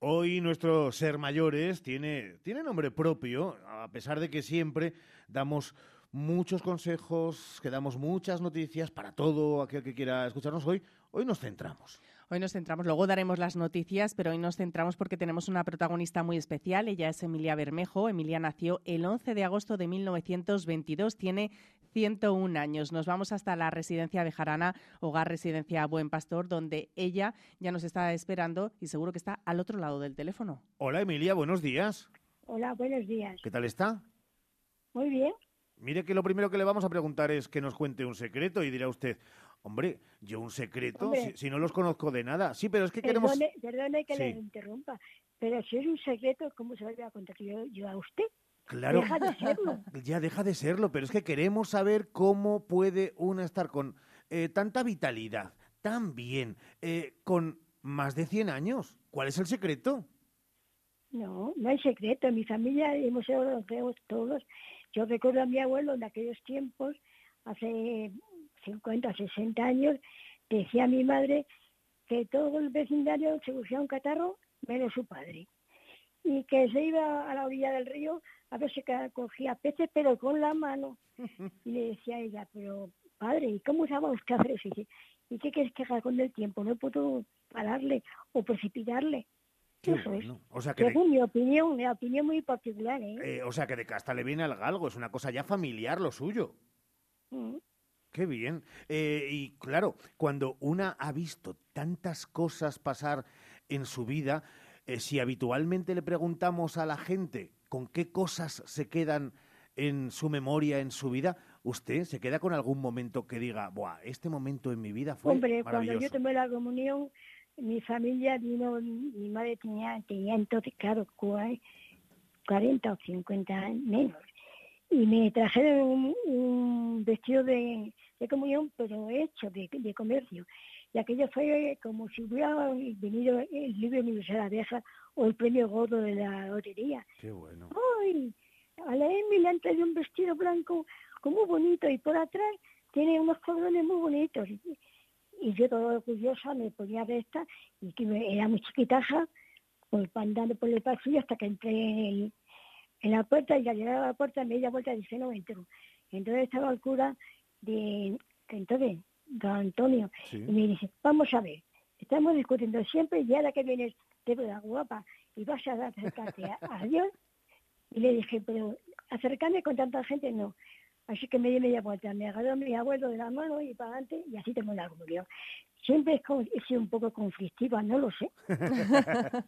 Hoy nuestro ser mayores tiene, tiene nombre propio, a pesar de que siempre damos muchos consejos, que damos muchas noticias para todo aquel que quiera escucharnos hoy. Hoy nos centramos. Hoy nos centramos, luego daremos las noticias, pero hoy nos centramos porque tenemos una protagonista muy especial. Ella es Emilia Bermejo. Emilia nació el 11 de agosto de 1922, tiene 101 años. Nos vamos hasta la residencia Bejarana, Hogar Residencia Buen Pastor, donde ella ya nos está esperando y seguro que está al otro lado del teléfono. Hola Emilia, buenos días. Hola, buenos días. ¿Qué tal está? Muy bien. Mire que lo primero que le vamos a preguntar es que nos cuente un secreto y dirá usted, hombre, yo un secreto, si, si no los conozco de nada. Sí, pero es que Perdone, queremos... perdone que le interrumpa, pero si es un secreto, ¿cómo se lo voy a contar yo, yo a usted? Claro, Deja de serlo. ya deja de serlo, pero es que queremos saber cómo puede una estar con eh, tanta vitalidad, tan bien, eh, con más de 100 años. ¿Cuál es el secreto? No, no hay secreto. En mi familia hemos sido los todos. Yo recuerdo a mi abuelo en aquellos tiempos, hace 50, 60 años, decía mi madre que todo el vecindario se cogía un catarro menos su padre. Y que se iba a la orilla del río a ver si cogía peces, pero con la mano. Y le decía a ella, pero padre, ¿y cómo usaba usted hacer eso? Y dice, ¿y qué quieres que haga con el tiempo? No puedo pararle o precipitarle. Qué Eso es. O sea que de, Según mi opinión, mi opinión muy particular, ¿eh? eh, o sea que de casta le viene al galgo, es una cosa ya familiar lo suyo. Mm. Qué bien. Eh, y claro, cuando una ha visto tantas cosas pasar en su vida, eh, si habitualmente le preguntamos a la gente con qué cosas se quedan en su memoria, en su vida, ¿usted se queda con algún momento que diga, Buah, este momento en mi vida fue Hombre, cuando yo tomé la comunión, mi familia vino, mi madre tenía, tenía entonces, claro, cua- 40 o 50 años menos. Y me trajeron un, un vestido de, de comunión, pero hecho de, de comercio. Y aquello fue como si hubiera venido el libro universal de abeja o el premio gordo de la lotería. Qué bueno. ¡Ay! A la Emi le han traído un vestido blanco como muy bonito y por atrás tiene unos cordones muy bonitos. Y, y yo toda orgullosa me ponía recta y que me- era muy chiquitaja, pues andando por el pasillo hasta que entré en, el- en la puerta y al llegar a la puerta me di la vuelta y dije no entro. Entonces estaba el cura de entonces, don Antonio, Sí. y me dice, vamos a ver, estamos discutiendo siempre y ahora que vienes de la guapa y vas a acercarte a, a Dios, y le dije, pero acercarme con tanta gente no. Así que me di media vuelta, me agarró mi abuelo de la mano y para adelante y así tengo la comunión. Siempre he sido un poco conflictiva, no lo sé.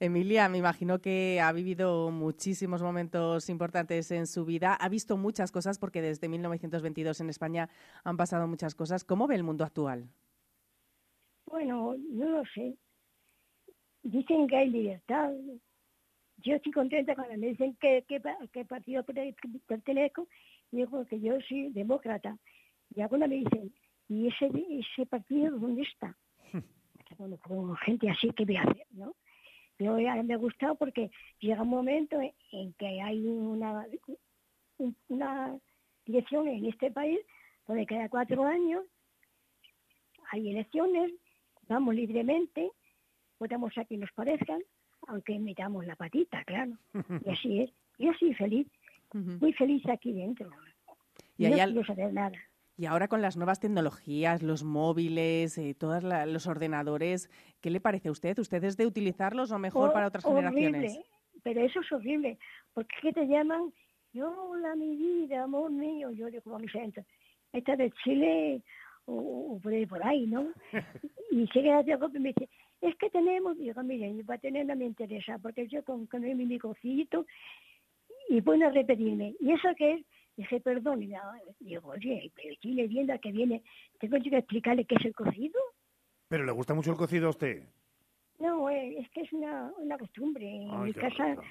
Emilia, me imagino que ha vivido muchísimos momentos importantes en su vida. Ha visto muchas cosas porque desde 1922 en España han pasado muchas cosas. ¿Cómo ve el mundo actual? Bueno, no lo sé. Dicen que hay libertad. Yo estoy contenta cuando me dicen que, que, pa- qué partido per- pertenezco. Y digo que yo soy demócrata. Y algunos me dicen, ¿y ese, ese partido dónde está? Bueno, con gente así que voy a hacer, ¿no? Ya me ha gustado porque llega un momento en, que hay una, un- una dirección en este país donde cada cuatro años hay elecciones, vamos libremente, votamos a quien nos parezcan, aunque metamos la patita, claro. Y así es. Yo soy feliz, muy feliz aquí dentro. Y no quiero saber nada. Y ahora con las nuevas tecnologías, los móviles, eh, todos los ordenadores, ¿qué le parece a usted? ¿Usted es de utilizarlos o mejor para otras horrible, generaciones? pero eso es horrible, porque es que te llaman, yo, hola mi vida, amor mío, yo digo, vamos a entrar, esta de Chile o, o por, ahí, por ahí, ¿no? y sigue a y me dice, es que tenemos, digo, mire, para tener no me interesa, porque yo con, con mi microcito y bueno a repetirme, ¿y eso qué es? Dije, perdón, y nada, digo, oye, pero estoy leyendo que viene, tengo yo que explicarle qué es el cocido. ¿Pero le gusta mucho el cocido a usted? No, eh, es que es una, una costumbre. En mi casa rico.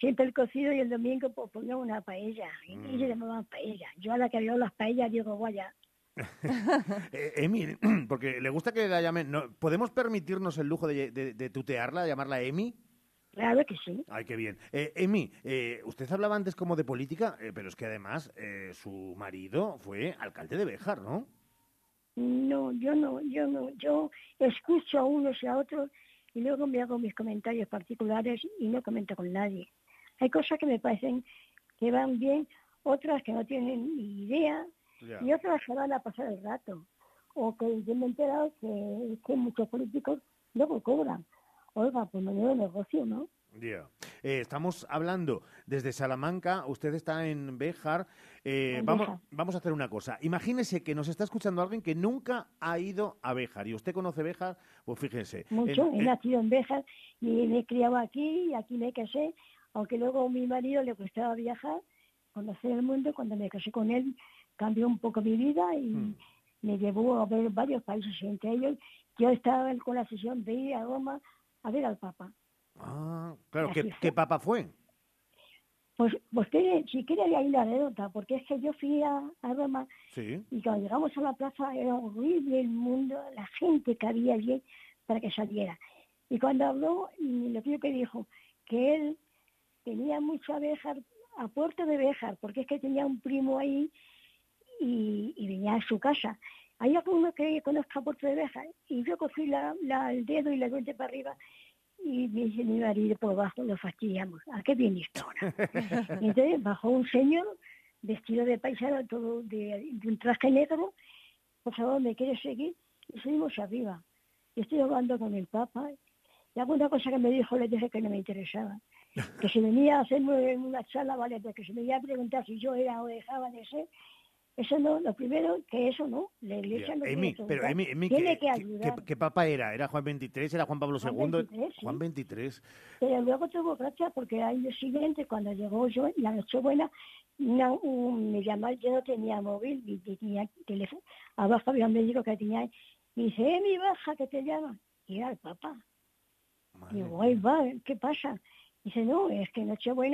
siempre el cocido y el domingo pues, ponía una paella. Y, Mm. y se llamaban paella. Yo a la que veo las paellas digo, vaya, Eh, Emi, porque le gusta que la llamen... no, ¿Podemos permitirnos el lujo de, de- de tutearla, de llamarla Emi? Claro que sí. Ay, qué bien. Eh, Emi, eh, usted hablaba antes como de política, eh, pero es que además eh, su marido fue alcalde de Béjar, ¿no? No, yo no, yo no. Yo escucho a unos y a otros y luego me hago mis comentarios particulares y no comento con nadie. Hay cosas que me parecen que van bien, otras que no tienen ni idea, y otras que van a pasar el rato. O que yo me he enterado que, que muchos políticos luego cobran. Oiga, pues menudo negocio, ¿no? Yeah. Eh, estamos hablando desde Salamanca, usted está en Béjar. Eh, vamos, vamos a hacer una cosa. Imagínese que nos está escuchando alguien que nunca ha ido a Béjar y usted conoce Béjar, pues fíjense. Mucho, he nacido en Béjar y me he criado aquí y aquí me casé, aunque luego a mi marido le gustaba viajar, conocer el mundo, cuando me casé con él cambió un poco mi vida y hmm. me llevó a ver varios países, entre ellos yo estaba con la sesión de ir a Roma a ver al Papa. Ah, claro, ¿qué, papa fue? Pues, pues si quiere ahí la anécdota, porque es que yo fui a, Roma y cuando llegamos a la plaza era horrible el mundo, la gente que había allí para que saliera. Y cuando habló, lo que dijo, que él tenía mucho a Béjar, a Puerto de Béjar, porque es que tenía un primo ahí y, venía a su casa. Hay alguno que conozca Puerto de Béjar y yo cogí la, el dedo y la cuente para arriba y me dice mi marido por abajo, lo fastidiamos. ¿A qué viene esto ahora? entonces bajó un señor vestido de paisano, todo de, un traje negro, por favor, ¿me quiere seguir? Y seguimos arriba. Y estoy hablando con el Papa y alguna cosa que me dijo le dije que no me interesaba. Que si venía a hacerme una charla, vale, pero que se me iba a preguntar si yo era o dejaba de ser, eso no, lo primero, que eso no, la iglesia no Emi, pero Emi, tiene que, ayudar. ¿qué, papa era? ¿Era Juan 23? ¿Era Juan Pablo II? Juan 23. Pero luego tuvo gracia porque al año siguiente, cuando llegó yo, la Nochebuena, una, un, me llamó, yo no tenía móvil, ni tenía teléfono. Abajo había un médico que tenía, y dice, Emi, baja, que te llama. Y era el papá. Digo, ay, va, ¿qué pasa? Dice, no, es que Nochebuena